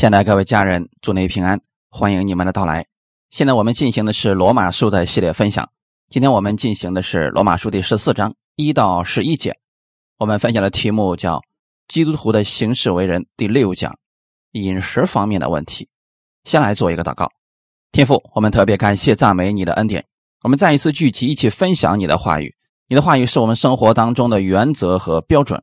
现在各位家人，祝您平安，欢迎你们的到来。现在我们进行的是罗马书的系列分享，今天我们进行的是罗马书第十四章一到十一节。我们分享的题目叫《基督徒的行事为人》第六讲，饮食方面的问题。先来做一个祷告，天父，我们特别感谢赞美你的恩典，我们再一次聚集一起分享你的话语。你的话语是我们生活当中的原则和标准，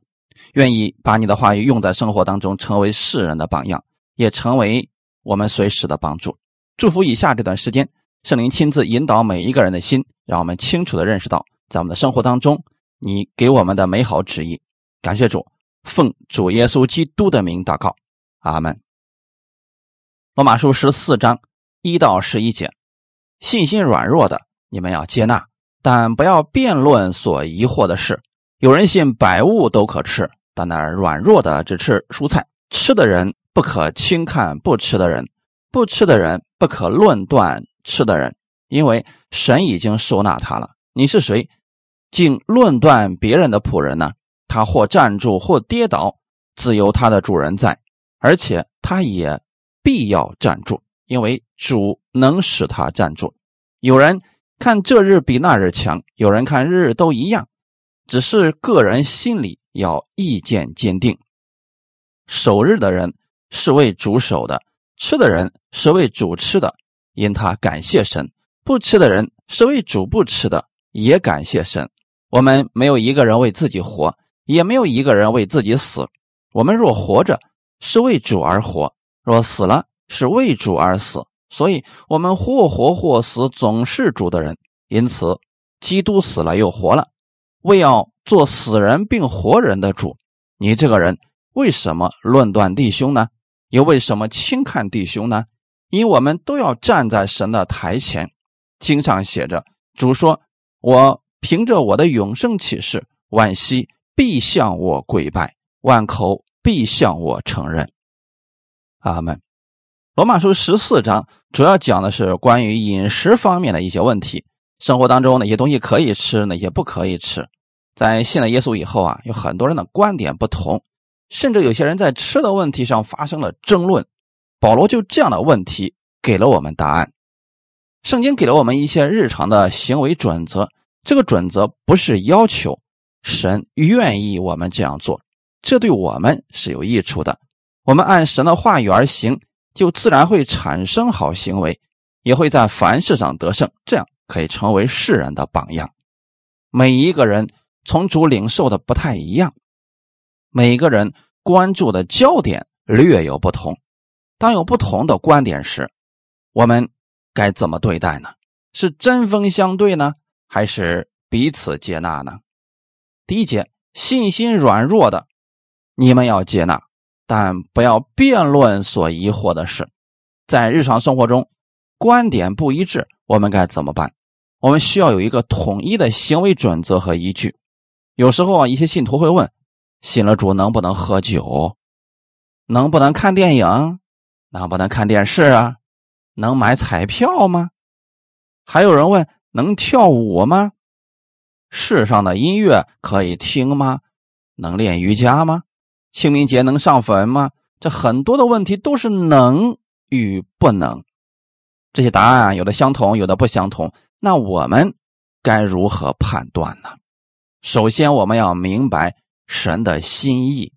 愿意把你的话语用在生活当中，成为世人的榜样。也成为我们随时的帮助。祝福以下这段时间，圣灵亲自引导每一个人的心，让我们清楚的认识到，在我们的生活当中，你给我们的美好旨意。感谢主，奉主耶稣基督的名祷告，阿门。罗马书十四章一到十一节：信心软弱的，你们要接纳，但不要辩论所疑惑的事。有人信百物都可吃，但那软弱的只吃蔬菜，吃的人。不可轻看不吃的人，不吃的人不可论断吃的人，因为神已经收纳他了。你是谁，竟论断别人的仆人呢？他或站住，或跌倒，自有他的主人在，而且他也必要站住，因为主能使他站住。有人看这日比那日强，有人看日日都一样，只是个人心里要意见坚定。守日的人。是为主守的，吃的人是为主吃的，因他感谢神；不吃的人是为主不吃的，也感谢神。我们没有一个人为自己活，也没有一个人为自己死。我们若活着，是为主而活；若死了，是为主而死。所以，我们或活或死，总是主的人。因此，基督死了又活了，为要做死人并活人的主。你这个人为什么论断弟兄呢？又为什么轻看弟兄呢？因为我们都要站在神的台前。经上写着：“主说，我凭着我的永生启示，万膝必向我跪拜，万口必向我承认。”阿门。罗马书十四章主要讲的是关于饮食方面的一些问题，生活当中哪些东西可以吃，哪些不可以吃。在信了耶稣以后啊，有很多人的观点不同。甚至有些人在吃的问题上发生了争论，保罗就这样的问题给了我们答案。圣经给了我们一些日常的行为准则，这个准则不是要求，神愿意我们这样做，这对我们是有益处的。我们按神的话语而行，就自然会产生好行为，也会在凡事上得胜，这样可以成为世人的榜样。每一个人从主领受的不太一样。每个人关注的焦点略有不同，当有不同的观点时，我们该怎么对待呢？是针锋相对呢，还是彼此接纳呢？第一节，信心软弱的，你们要接纳，但不要辩论所疑惑的事。在日常生活中，观点不一致，我们该怎么办？我们需要有一个统一的行为准则和依据。有时候啊，一些信徒会问。信了主能不能喝酒？能不能看电影？能不能看电视啊？能买彩票吗？还有人问：能跳舞吗？世上的音乐可以听吗？能练瑜伽吗？清明节能上坟吗？这很多的问题都是能与不能。这些答案有的相同，有的不相同。那我们该如何判断呢？首先，我们要明白。神的心意，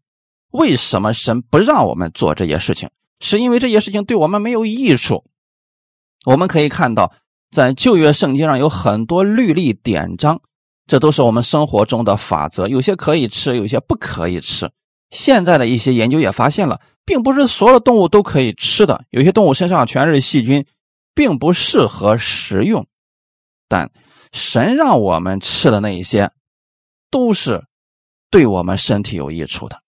为什么神不让我们做这些事情？是因为这些事情对我们没有益处。我们可以看到，在旧约圣经上有很多律例典章，这都是我们生活中的法则。有些可以吃，有些不可以吃。现在的一些研究也发现了，并不是所有动物都可以吃的，有些动物身上全是细菌，并不适合食用。但神让我们吃的那一些，都是。对我们身体有益处的，《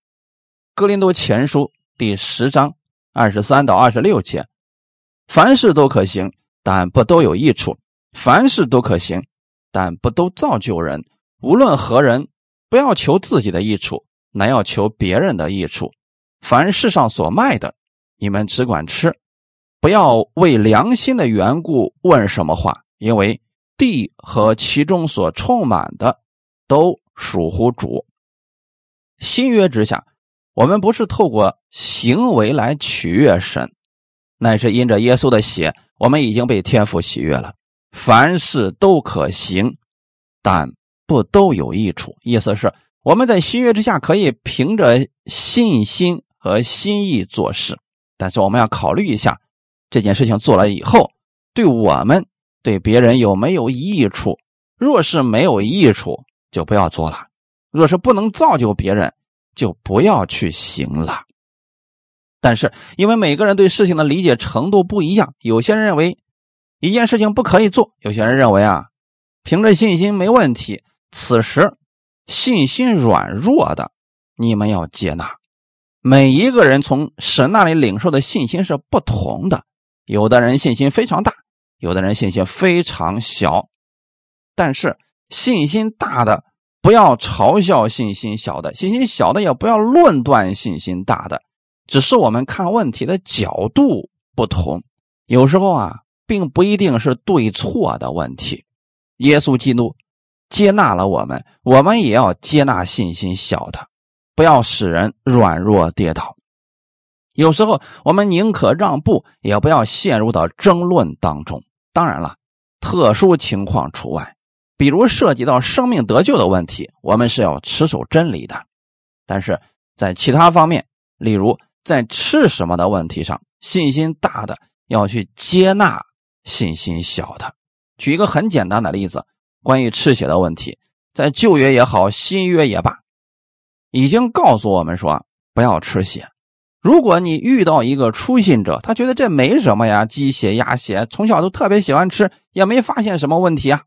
哥林多前书》第十章二十三到二十六节：凡事都可行，但不都有益处；凡事都可行，但不都造就人。无论何人，不要求自己的益处，乃要求别人的益处。凡世上所卖的，你们只管吃，不要为良心的缘故问什么话，因为地和其中所充满的，都属乎主。新约之下，我们不是透过行为来取悦神，乃是因着耶稣的血，我们已经被天父喜悦了。凡事都可行，但不都有益处。意思是，我们在新约之下可以凭着信心和心意做事，但是我们要考虑一下这件事情做了以后，对我们、对别人有没有益处。若是没有益处，就不要做了；若是不能造就别人，就不要去行了。但是，因为每个人对事情的理解程度不一样，有些人认为一件事情不可以做，有些人认为啊，凭着信心没问题。此时，信心软弱的，你们要接纳。每一个人从神那里领受的信心是不同的，有的人信心非常大，有的人信心非常小。但是信心大的不要嘲笑信心小的，信心小的也不要论断信心大的，只是我们看问题的角度不同。有时候啊，并不一定是对错的问题。耶稣基督接纳了我们，我们也要接纳信心小的，不要使人软弱跌倒。有时候我们宁可让步，也不要陷入到争论当中。当然了，特殊情况除外。比如涉及到生命得救的问题，我们是要持守真理的；但是在其他方面，例如在吃什么的问题上，信心大的要去接纳信心小的。举一个很简单的例子，关于吃血的问题，在旧约也好，新约也罢，已经告诉我们说不要吃血。如果你遇到一个初信者，他觉得这没什么呀，鸡血、鸭血，从小都特别喜欢吃，也没发现什么问题啊。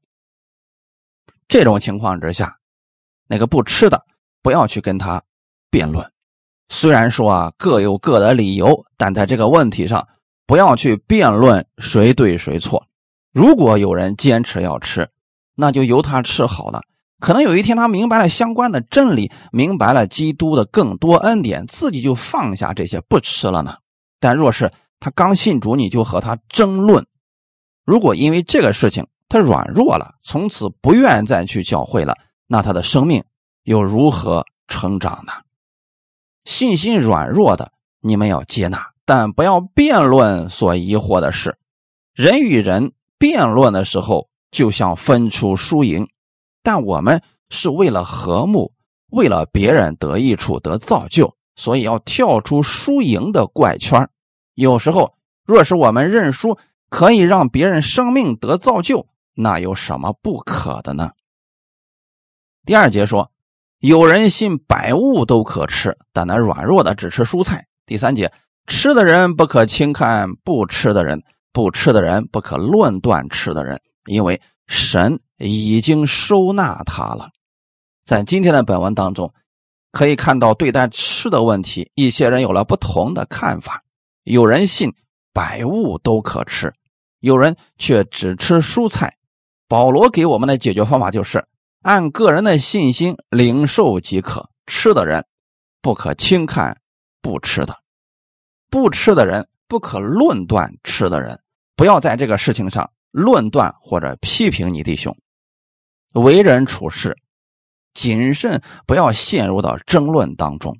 这种情况之下，那个不吃的不要去跟他辩论。虽然说啊各有各的理由，但在这个问题上不要去辩论谁对谁错。如果有人坚持要吃，那就由他吃好了。可能有一天他明白了相关的真理，明白了基督的更多恩典，自己就放下这些不吃了呢。但若是他刚信主，你就和他争论，如果因为这个事情，他软弱了，从此不愿再去教会了，那他的生命又如何成长呢？信心软弱的，你们要接纳，但不要辩论所疑惑的事。人与人辩论的时候，就像分出输赢，但我们是为了和睦，为了别人得益处、得造就，所以要跳出输赢的怪圈。有时候，若是我们认输，可以让别人生命得造就。那有什么不可的呢？第二节说，有人信百物都可吃，但那软弱的只吃蔬菜。第三节，吃的人不可轻看不吃的人，不吃的人不可论断吃的人，因为神已经收纳他了。在今天的本文当中，可以看到对待吃的问题，一些人有了不同的看法。有人信百物都可吃，有人却只吃蔬菜。保罗给我们的解决方法就是按个人的信心领受即可。吃的人不可轻看不吃的，不吃的人不可论断吃的人。不要在这个事情上论断或者批评你弟兄。为人处事谨慎，不要陷入到争论当中，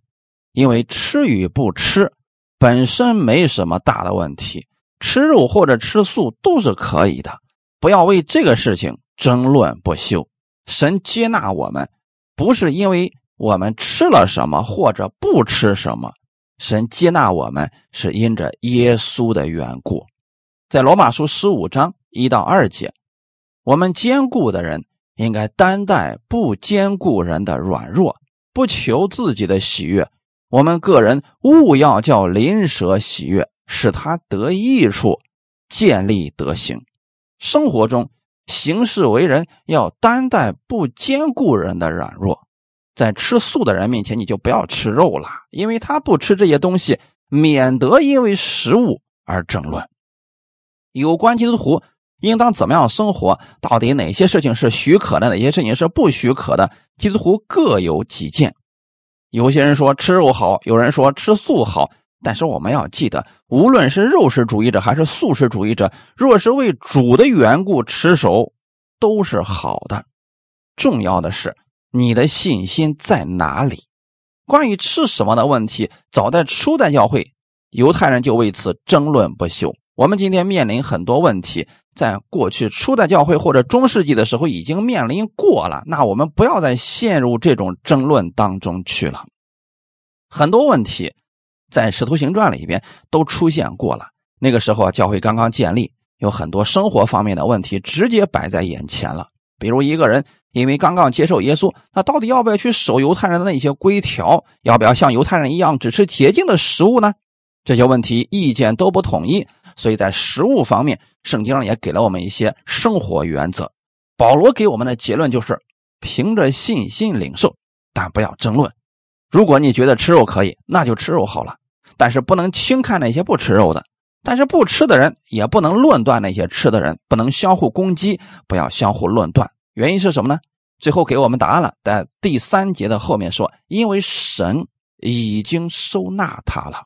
因为吃与不吃本身没什么大的问题，吃肉或者吃素都是可以的。不要为这个事情争论不休。神接纳我们，不是因为我们吃了什么或者不吃什么，神接纳我们是因着耶稣的缘故。在罗马书十五章一到二节，我们坚固的人应该担待不坚固人的软弱，不求自己的喜悦。我们个人务要叫邻舍喜悦，使他得益处，建立德行。生活中行事为人要担待不兼顾人的软弱，在吃素的人面前，你就不要吃肉了，因为他不吃这些东西，免得因为食物而争论。有关基督徒应当怎么样生活，到底哪些事情是许可的，哪些事情是不许可的，基督徒各有己见。有些人说吃肉好，有人说吃素好。但是我们要记得，无论是肉食主义者还是素食主义者，若是为主的缘故持守，都是好的。重要的是你的信心在哪里？关于吃什么的问题，早在初代教会，犹太人就为此争论不休。我们今天面临很多问题，在过去初代教会或者中世纪的时候已经面临过了，那我们不要再陷入这种争论当中去了。很多问题在《使徒行传》里边都出现过了。那个时候啊，教会刚刚建立，有很多生活方面的问题直接摆在眼前了。比如一个人因为刚刚接受耶稣，那到底要不要去守犹太人的那些规条？要不要像犹太人一样只吃洁净的食物呢？这些问题意见都不统一，所以在食物方面，圣经上也给了我们一些生活原则。保罗给我们的结论就是：凭着信心领受，但不要争论。如果你觉得吃肉可以，那就吃肉好了。但是不能轻看那些不吃肉的。但是不吃的人也不能论断那些吃的人，不能相互攻击，不要相互论断。原因是什么呢？最后给我们答案了，在第三节的后面说：“因为神已经收纳他了，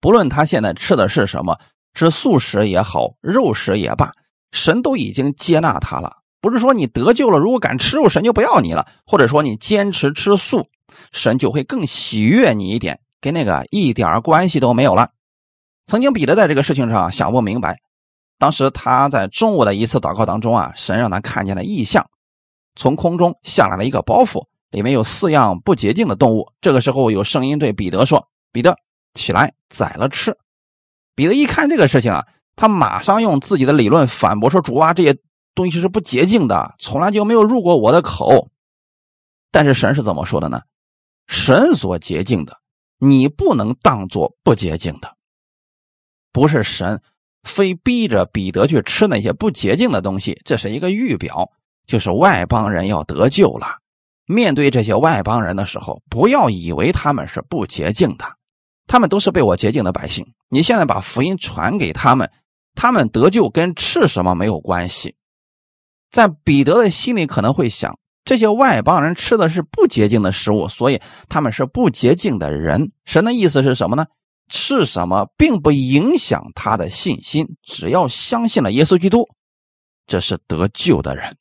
不论他现在吃的是什么，是素食也好，肉食也罢，神都已经接纳他了。不是说你得救了，如果敢吃肉，神就不要你了；或者说你坚持吃素，神就会更喜悦你一点，跟那个一点关系都没有了。”曾经彼得在这个事情上想不明白，当时他在中午的一次祷告当中啊，神让他看见了异象，从空中下来了一个包袱，里面有四样不洁净的动物。这个时候有声音对彼得说：“彼得，起来宰了吃。”彼得一看这个事情啊，他马上用自己的理论反驳说：“主啊，这些东西是不洁净的，从来就没有入过我的口。”但是神是怎么说的呢？神所洁净的，你不能当做不洁净的。不是神非逼着彼得去吃那些不洁净的东西，这是一个预表，就是外邦人要得救了。面对这些外邦人的时候，不要以为他们是不洁净的，他们都是被我洁净的百姓。你现在把福音传给他们，他们得救跟吃什么没有关系。在彼得的心里可能会想，这些外邦人吃的是不洁净的食物，所以他们是不洁净的人。神的意思是什么呢？吃什么并不影响他的信心，只要相信了耶稣基督，这是得救的人。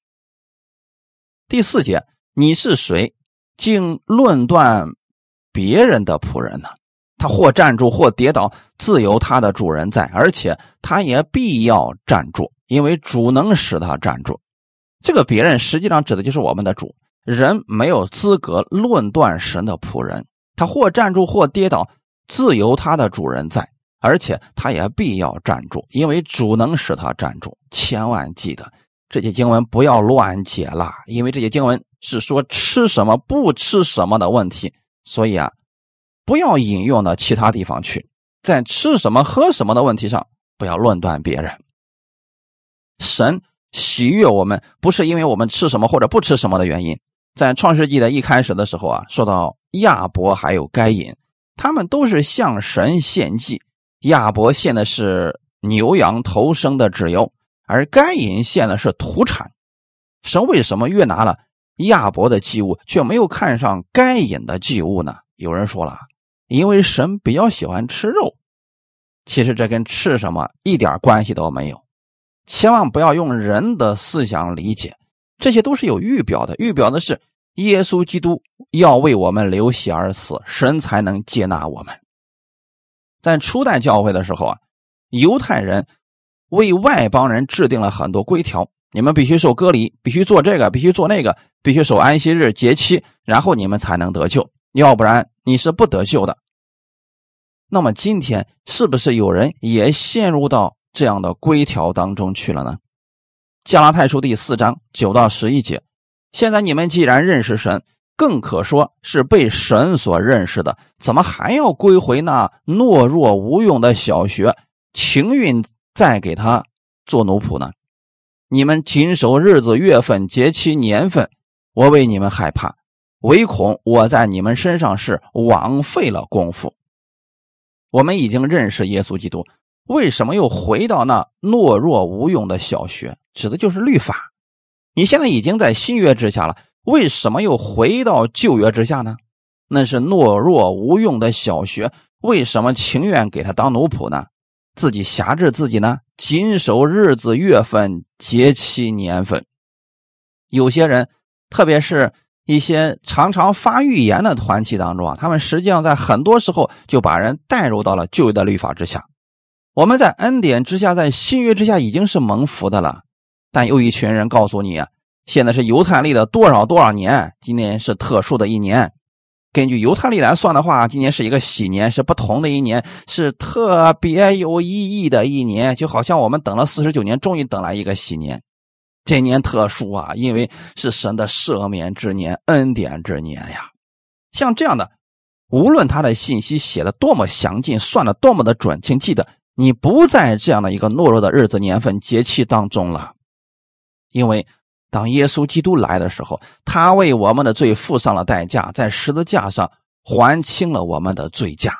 第四节，你是谁，竟论断别人的仆人呢？他或站住，或跌倒，自有他的主人在，而且他也必要站住，因为主能使他站住。这个别人实际上指的就是我们的主。人没有资格论断神的仆人，他或站住，或跌倒。自由他的主人在，而且他也必要站住，因为主能使他站住。千万记得这些经文不要乱解了，因为这些经文是说吃什么不吃什么的问题，所以啊，不要引用到其他地方去。在吃什么喝什么的问题上，不要论断别人。神喜悦我们，不是因为我们吃什么或者不吃什么的原因。在创世纪的一开始的时候啊，说到亚伯还有该隐。他们都是向神献祭，亚伯献的是牛羊头生的脂油，而该隐献的是土产。神为什么越拿了亚伯的祭物，却没有看上该隐的祭物呢？有人说了，因为神比较喜欢吃肉。其实这跟吃什么一点关系都没有。千万不要用人的思想理解，这些都是有预表的，预表的是。耶稣基督要为我们流血而死，神才能接纳我们。在初代教会的时候啊，犹太人为外邦人制定了很多规条：你们必须受割礼，必须做这个，必须做那个，必须守安息日节期，然后你们才能得救，要不然你是不得救的。那么今天是不是有人也陷入到这样的规条当中去了呢？加拉太书第四章九到十一节。现在你们既然认识神，更可说是被神所认识的，怎么还要归回那懦弱无用的小学，情愿再给他做奴仆呢？你们谨守日子、月份、节期、年份，我为你们害怕，唯恐我在你们身上是枉费了功夫。我们已经认识耶稣基督，为什么又回到那懦弱无用的小学？指的就是律法。你现在已经在新约之下了，为什么又回到旧约之下呢？那是懦弱无用的小学，为什么情愿给他当奴仆呢？自己辖制自己呢？谨守日子、月份、节期、年份。有些人，特别是一些常常发预言的团体当中啊，他们实际上在很多时候就把人带入到了旧约的律法之下。我们在恩典之下，在新约之下已经是蒙福的了，但有一群人告诉你啊，现在是犹太历的多少多少年，今年是特殊的一年。根据犹太历来算的话，今年是一个喜年，是不同的一年，是特别有意义的一年，就好像我们等了四十九年，终于等来一个喜年。这年特殊啊，因为是神的赦免之年、恩典之年呀。像这样的，无论他的信息写的多么详尽，算的多么的准，请记得，你不在这样的一个懦弱的日子、年份、节气当中了，因为。当耶稣基督来的时候，他为我们的罪付上了代价，在十字架上还清了我们的罪价。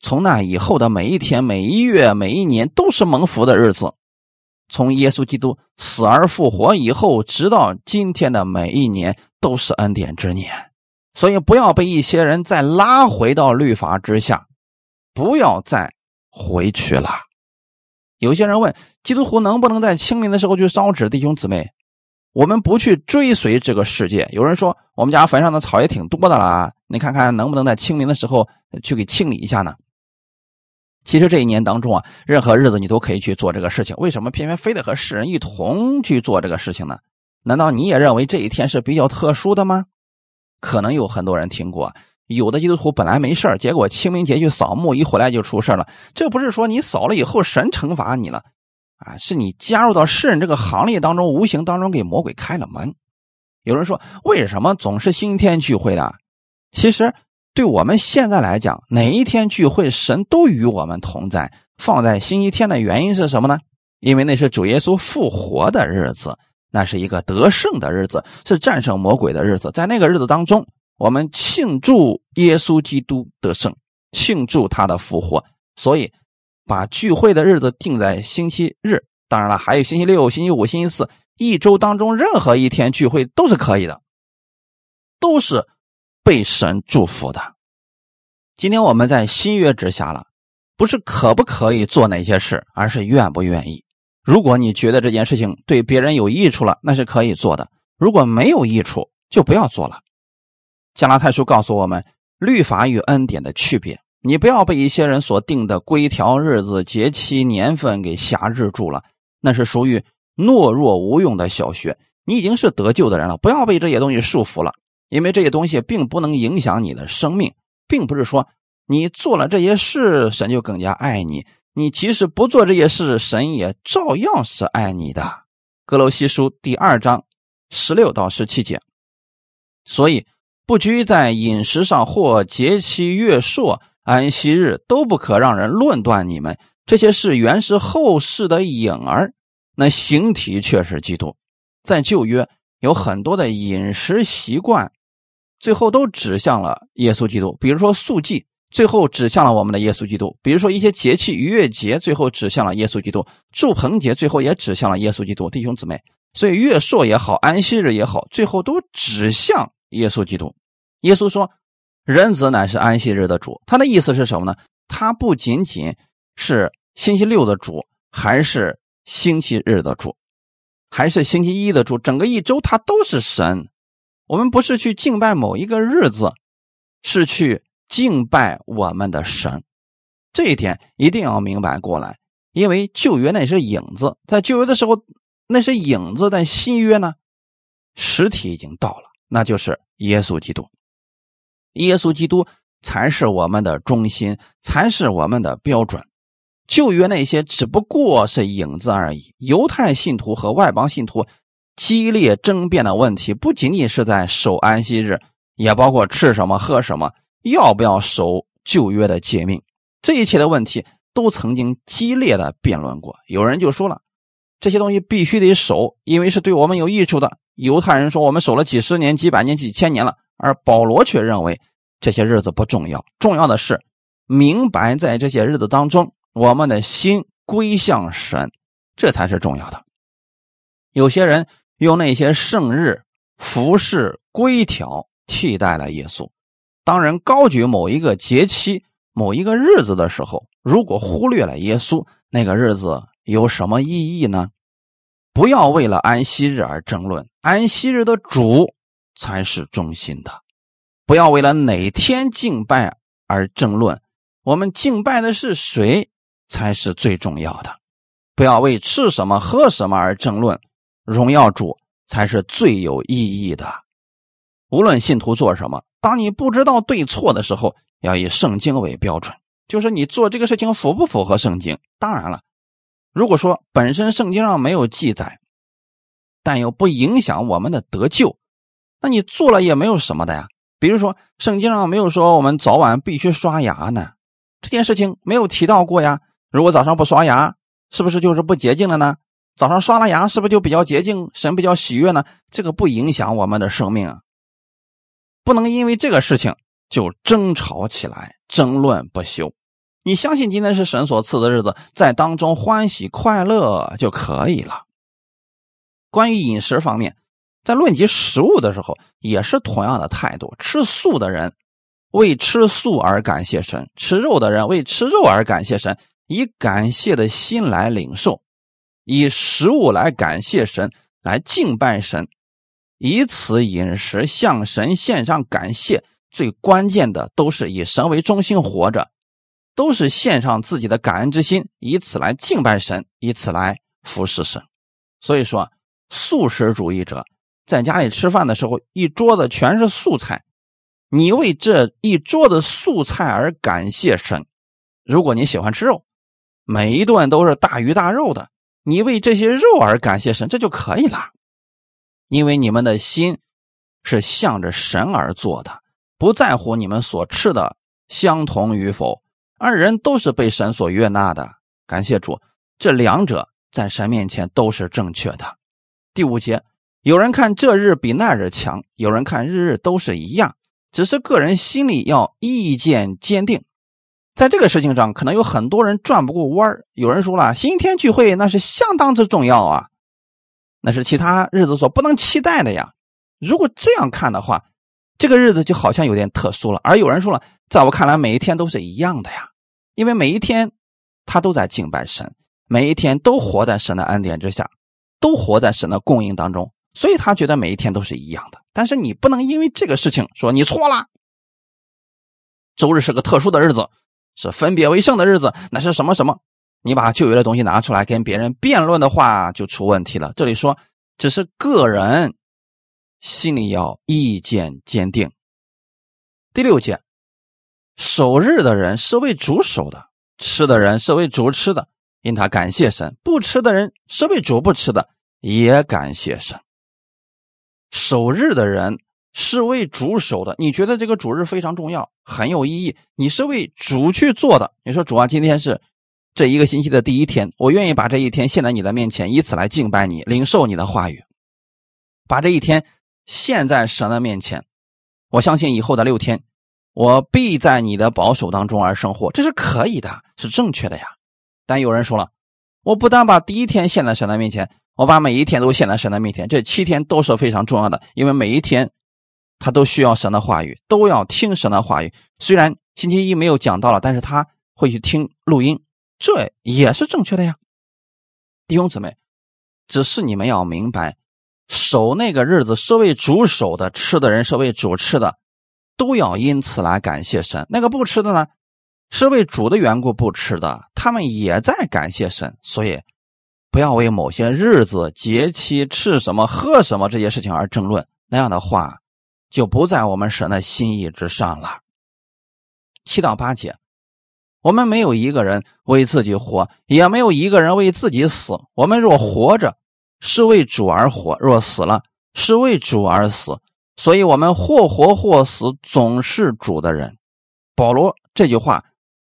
从那以后的每一天、每一月、每一年，都是蒙福的日子。从耶稣基督死而复活以后，直到今天的每一年，都是恩典之年。所以，不要被一些人再拉回到律法之下，不要再回去了。有些人问：基督徒能不能在清明的时候去烧纸？弟兄姊妹。我们不去追随这个世界。有人说，我们家坟上的草也挺多的啦，你看看能不能在清明的时候去给清理一下呢？其实这一年当中啊，任何日子你都可以去做这个事情。为什么偏偏非得和世人一同去做这个事情呢？难道你也认为这一天是比较特殊的吗？可能有很多人听过，有的基督徒本来没事结果清明节去扫墓，一回来就出事了。这不是说你扫了以后神惩罚你了。啊，是你加入到世人这个行列当中，无形当中给魔鬼开了门。有人说，为什么总是星期天聚会的？其实，对我们现在来讲，哪一天聚会，神都与我们同在。放在星期天的原因是什么呢？因为那是主耶稣复活的日子，那是一个得胜的日子，是战胜魔鬼的日子。在那个日子当中，我们庆祝耶稣基督得胜，庆祝他的复活，所以。把聚会的日子定在星期日，当然了，还有星期六、星期五、星期四，一周当中任何一天聚会都是可以的，都是被神祝福的。今天我们在新约之下了，不是可不可以做哪些事，而是愿不愿意。如果你觉得这件事情对别人有益处了，那是可以做的；如果没有益处，就不要做了。加拉太书告诉我们，律法与恩典的区别。你不要被一些人所定的规条、日子、节期、年份给辖制住了，那是属于懦弱无用的小学。你已经是得救的人了，不要被这些东西束缚了，因为这些东西并不能影响你的生命，并不是说你做了这些事，神就更加爱你。你即使不做这些事，神也照样是爱你的。格罗西书第二章十六到十七节。所以不拘在饮食上或节期、月朔。安息日都不可让人论断你们这些事原是后世的影儿，那形体却是基督。在旧约有很多的饮食习惯，最后都指向了耶稣基督。比如说素祭，最后指向了我们的耶稣基督；比如说一些节气，逾越节，最后指向了耶稣基督；祝棚节最后也指向了耶稣基督。弟兄姊妹，所以月朔也好，安息日也好，最后都指向耶稣基督。耶稣说。人子乃是安息日的主，他的意思是什么呢？他不仅仅是星期六的主，还是星期日的主，还是星期一的主。整个一周他都是神。我们不是去敬拜某一个日子，是去敬拜我们的神。这一点一定要明白过来，因为旧约那是影子，在旧约的时候那是影子，但新约呢，实体已经到了，那就是耶稣基督。耶稣基督才是我们的中心，才是我们的标准。旧约那些只不过是影子而已。犹太信徒和外邦信徒激烈争辩的问题，不仅仅是在守安息日，也包括吃什么、喝什么，要不要守旧约的诫命。这一切的问题都曾经激烈的辩论过。有人就说了，这些东西必须得守，因为是对我们有益处的。犹太人说，我们守了几十年、几百年、几千年了。而保罗却认为这些日子不重要，重要的是明白在这些日子当中，我们的心归向神，这才是重要的。有些人用那些圣日、服饰、规条替代了耶稣。当人高举某一个节期、某一个日子的时候，如果忽略了耶稣，那个日子有什么意义呢？不要为了安息日而争论，安息日的主。才是中心的。不要为了哪天敬拜而争论，我们敬拜的是谁才是最重要的。不要为吃什么喝什么而争论，荣耀主才是最有意义的。无论信徒做什么，当你不知道对错的时候，要以圣经为标准，就是你做这个事情符不符合圣经。当然了，如果说本身圣经上没有记载。但又不影响我们的得救，那你做了也没有什么的呀。比如说，圣经上没有说我们早晚必须刷牙呢，这件事情没有提到过呀。如果早上不刷牙，是不是就是不洁净了呢？早上刷了牙，是不是就比较洁净，神比较喜悦呢？这个不影响我们的生命，不能因为这个事情就争吵起来，争论不休。你相信今天是神所赐的日子，在当中欢喜快乐就可以了。关于饮食方面，在论及食物的时候，也是同样的态度。吃素的人为吃素而感谢神，吃肉的人为吃肉而感谢神，以感谢的心来领受，以食物来感谢神，来敬拜神，以此饮食向神献上感谢。最关键的都是以神为中心活着，都是献上自己的感恩之心，以此来敬拜神，以此来服侍神。所以说。素食主义者在家里吃饭的时候，一桌子全是素菜，你为这一桌子素菜而感谢神。如果你喜欢吃肉，每一顿都是大鱼大肉的，你为这些肉而感谢神，这就可以了。因为你们的心是向着神而做的，不在乎你们所吃的相同与否，二人都是被神所悦纳的。感谢主，这两者在神面前都是正确的。第五节，有人看这日比那日强，有人看日日都是一样，只是个人心里要意见坚定。在这个事情上，可能有很多人转不过弯儿。有人说了，星期天聚会那是相当之重要啊，那是其他日子所不能期待的呀。如果这样看的话，这个日子就好像有点特殊了。而有人说了，在我看来，每一天都是一样的呀，因为每一天他都在敬拜神，每一天都活在神的恩典之下。都活在神的供应当中，所以他觉得每一天都是一样的。但是你不能因为这个事情说你错了。周日是个特殊的日子，是分别为圣的日子，那是什么什么？你把旧约的东西拿出来跟别人辩论的话，就出问题了。这里说只是个人心里要意见坚定。第六节，守日的人是为主守的，吃的人是为主吃的。因他感谢神，不吃的人是为主不吃的，也感谢神。守日的人是为主守的，你觉得这个主日非常重要，很有意义，你是为主去做的。你说主啊，今天是这一个星期的第一天，我愿意把这一天献在你的面前，以此来敬拜你，领受你的话语，把这一天献在神的面前。我相信以后的六天，我必在你的保守当中而生活，这是可以的，是正确的呀。但有人说了，我不但把第一天献在神的面前，我把每一天都献在神的面前，这七天都是非常重要的，因为每一天他都需要神的话语，都要听神的话语。虽然星期一没有讲到了，但是他会去听录音，这也是正确的呀。弟兄姊妹，只是你们要明白，守那个日子是为主守的，吃的人是为主吃的，都要因此来感谢神。那个不吃的呢？是为主的缘故不吃的，他们也在感谢神，所以不要为某些日子、节期吃什么、喝什么这些事情而争论。那样的话，就不在我们神的心意之上了。七到八节，我们没有一个人为自己活，也没有一个人为自己死。我们若活着，是为主而活；若死了，是为主而死。所以，我们或活或死，总是主的人。保罗这句话。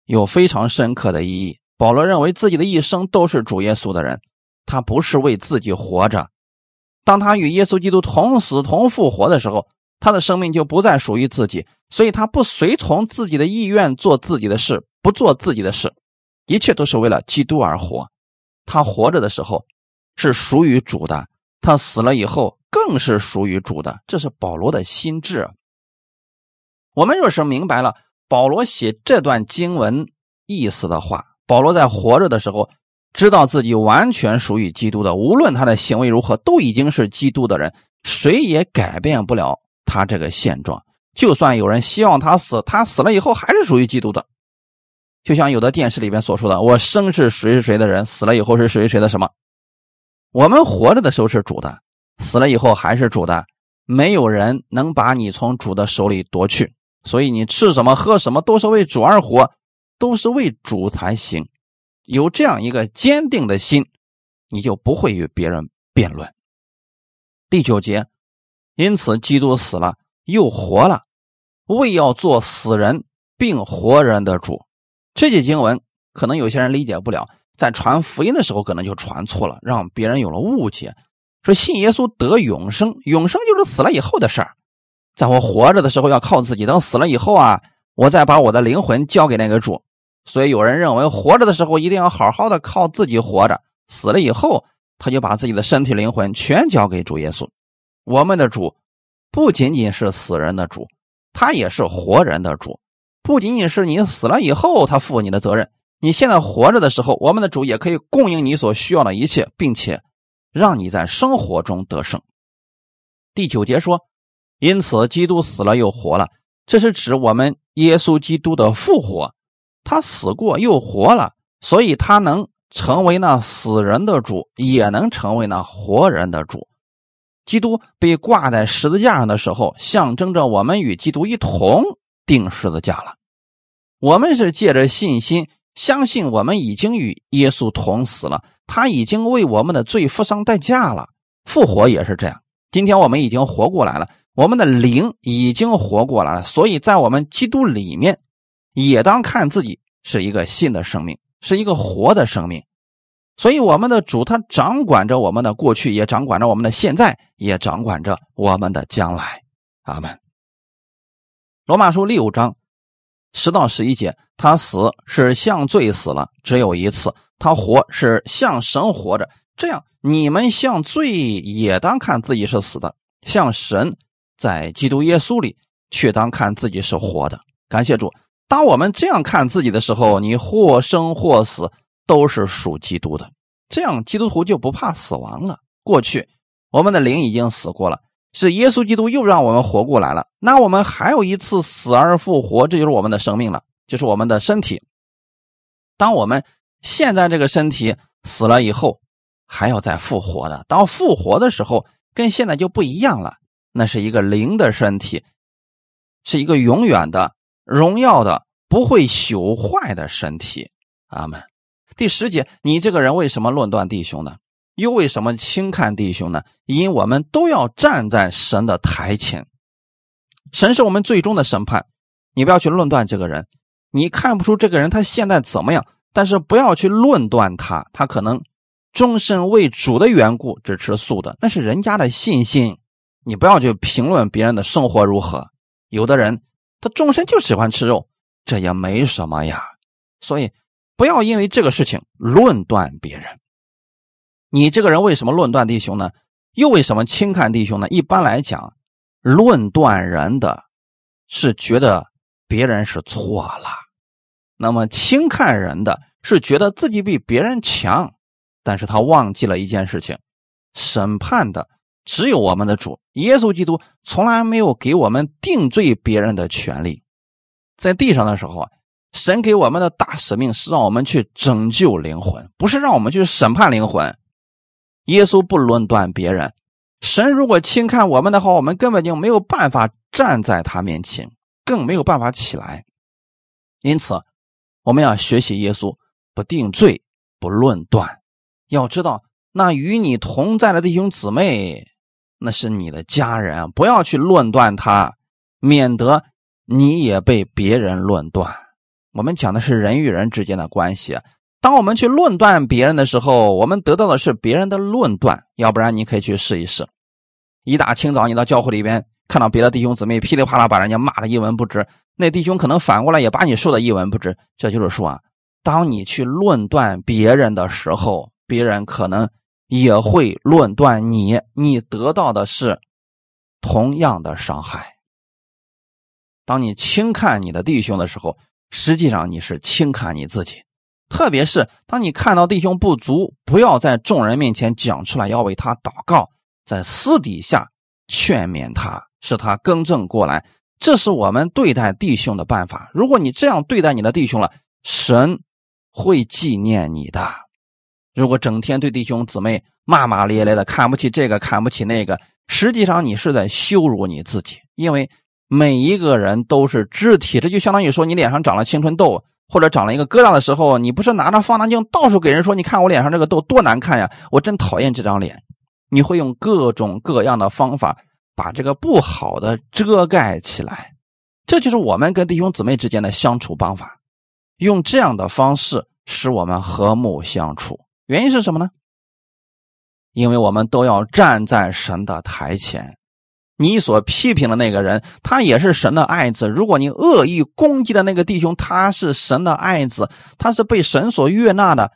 有非常深刻的意义。保罗认为自己的一生都是主耶稣的人，他不是为自己活着。当他与耶稣基督同死同复活的时候，他的生命就不再属于自己，所以他不随从自己的意愿做自己的事，不做自己的事，一切都是为了基督而活。他活着的时候是属于主的，他死了以后更是属于主的。这是保罗的心智。我们若是明白了。保罗写这段经文意思的话，保罗在活着的时候，知道自己完全属于基督的，无论他的行为如何，都已经是基督的人，谁也改变不了他这个现状。就算有人希望他死，他死了以后还是属于基督的。就像有的电视里边所说的：“我生是谁是谁的人，死了以后是谁谁的什么？”我们活着的时候是主的，死了以后还是主的。没有人能把你从主的手里夺去。所以你吃什么喝什么都是为主而活，都是为主才行。有这样一个坚定的心，你就不会与别人辩论。第九节，因此基督死了又活了，为要做死人并活人的主。这节经文可能有些人理解不了，在传福音的时候可能就传错了，让别人有了误解，说信耶稣得永生，永生就是死了以后的事儿。在我活着的时候要靠自己，等死了以后啊，我再把我的灵魂交给那个主。所以有人认为活着的时候一定要好好的靠自己活着，死了以后他就把自己的身体灵魂全交给主耶稣。我们的主不仅仅是死人的主，他也是活人的主。不仅仅是你死了以后他负你的责任，你现在活着的时候，我们的主也可以供应你所需要的一切，并且让你在生活中得胜。第九节说。因此，基督死了又活了，这是指我们耶稣基督的复活。他死过又活了，所以他能成为那死人的主，也能成为那活人的主。基督被挂在十字架上的时候，象征着我们与基督一同钉十字架了。我们是借着信心，相信我们已经与耶稣同死了，他已经为我们的罪付上代价了。复活也是这样，今天我们已经活过来了。我们的灵已经活过来了，所以在我们基督里面，也当看自己是一个新的生命，是一个活的生命。所以我们的主他掌管着我们的过去，也掌管着我们的现在，也掌管着我们的将来。阿门。罗马书六章十到十一节，他死是向罪死了，只有一次；他活是向神活着。这样，你们向罪也当看自己是死的，向神。在基督耶稣里，却当看自己是活的。感谢主，当我们这样看自己的时候，你或生或死都是属基督的。这样，基督徒就不怕死亡了。过去我们的灵已经死过了，是耶稣基督又让我们活过来了。那我们还有一次死而复活，这就是我们的生命了，就是我们的身体。当我们现在这个身体死了以后，还要再复活的。当复活的时候，跟现在就不一样了。那是一个灵的身体，是一个永远的、荣耀的、不会朽坏的身体。阿门。第十节，你这个人为什么论断弟兄呢？又为什么轻看弟兄呢？因我们都要站在神的台前，神是我们最终的审判。你不要去论断这个人，你看不出这个人他现在怎么样，但是不要去论断他，他可能终身为主的缘故只吃素的，那是人家的信心。你不要去评论别人的生活如何，有的人他终身就喜欢吃肉，这也没什么呀。所以不要因为这个事情论断别人。你这个人为什么论断弟兄呢？又为什么轻看弟兄呢？一般来讲，论断人的是觉得别人是错了，那么轻看人的是觉得自己比别人强，但是他忘记了一件事情，审判的。只有我们的主耶稣基督从来没有给我们定罪别人的权利，在地上的时候啊，神给我们的大使命是让我们去拯救灵魂，不是让我们去审判灵魂。耶稣不论断别人，神如果轻看我们的话，我们根本就没有办法站在他面前，更没有办法起来。因此，我们要学习耶稣，不定罪，不论断。要知道，那与你同在的弟兄姊妹。那是你的家人，不要去论断他，免得你也被别人论断。我们讲的是人与人之间的关系。当我们去论断别人的时候，我们得到的是别人的论断。要不然，你可以去试一试。一大清早，你到教会里边看到别的弟兄姊妹噼里啪啦把人家骂的一文不值，那弟兄可能反过来也把你说的一文不值。这就是说啊，当你去论断别人的时候，别人可能。也会论断你，你得到的是同样的伤害。当你轻看你的弟兄的时候，实际上你是轻看你自己。特别是当你看到弟兄不足，不要在众人面前讲出来，要为他祷告，在私底下劝勉他，使他更正过来。这是我们对待弟兄的办法。如果你这样对待你的弟兄了，神会纪念你的。如果整天对弟兄姊妹骂骂咧咧的，看不起这个，看不起那个，实际上你是在羞辱你自己。因为每一个人都是肢体，这就相当于说你脸上长了青春痘或者长了一个疙瘩的时候，你不是拿着放大镜到处给人说，你看我脸上这个痘多难看呀，我真讨厌这张脸。你会用各种各样的方法。把这个不好的遮盖起来，这就是我们跟弟兄姊妹之间的相处方法。用这样的方式使我们和睦相处，原因是什么呢？因为我们都要站在神的台前。你所批评的那个人，他也是神的爱子。如果你恶意攻击的那个弟兄，他是神的爱子，他是被神所悦纳的，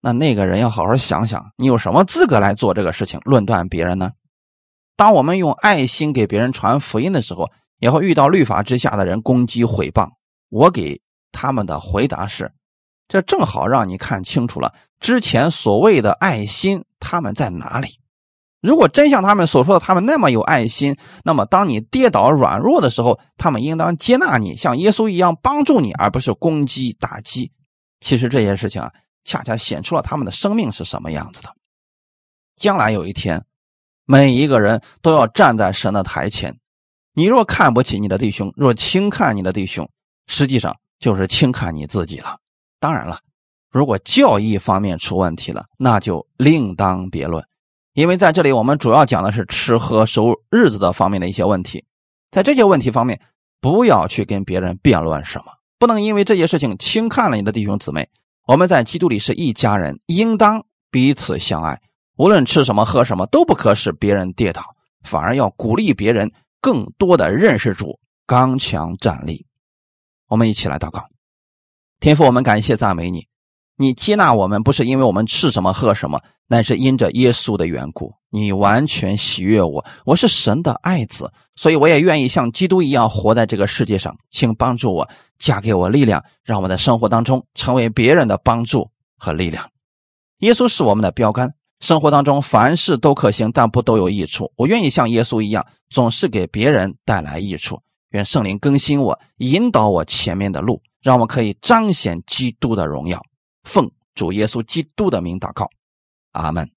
那那个人要好好想想，你有什么资格来做这个事情，论断别人呢？当我们用爱心给别人传福音的时候，也会遇到律法之下的人攻击毁谤。我给他们的回答是：这正好让你看清楚了之前所谓的爱心他们在哪里。如果真像他们所说的，他们那么有爱心，那么当你跌倒软弱的时候，他们应当接纳你，像耶稣一样帮助你，而不是攻击打击。其实这些事情啊，恰恰显出了他们的生命是什么样子的。将来有一天。每一个人都要站在神的台前。你若看不起你的弟兄，若轻看你的弟兄，实际上就是轻看你自己了。当然了，如果教义方面出问题了，那就另当别论。因为在这里我们主要讲的是吃喝收日子的方面的一些问题。在这些问题方面，不要去跟别人辩论什么，不能因为这些事情轻看了你的弟兄姊妹。我们在基督里是一家人，应当彼此相爱。无论吃什么喝什么，都不可使别人跌倒，反而要鼓励别人更多的认识主，刚强站立。我们一起来祷告，天父，我们感谢赞美你，你接纳我们不是因为我们吃什么喝什么，乃是因着耶稣的缘故。你完全喜悦我，我是神的爱子，所以我也愿意像基督一样活在这个世界上。请帮助我，加给我力量，让我在生活当中成为别人的帮助和力量。耶稣是我们的标杆。生活当中凡事都可行，但不都有益处。我愿意像耶稣一样，总是给别人带来益处。愿圣灵更新我，引导我前面的路，让我可以彰显基督的荣耀。奉主耶稣基督的名祷告，阿门。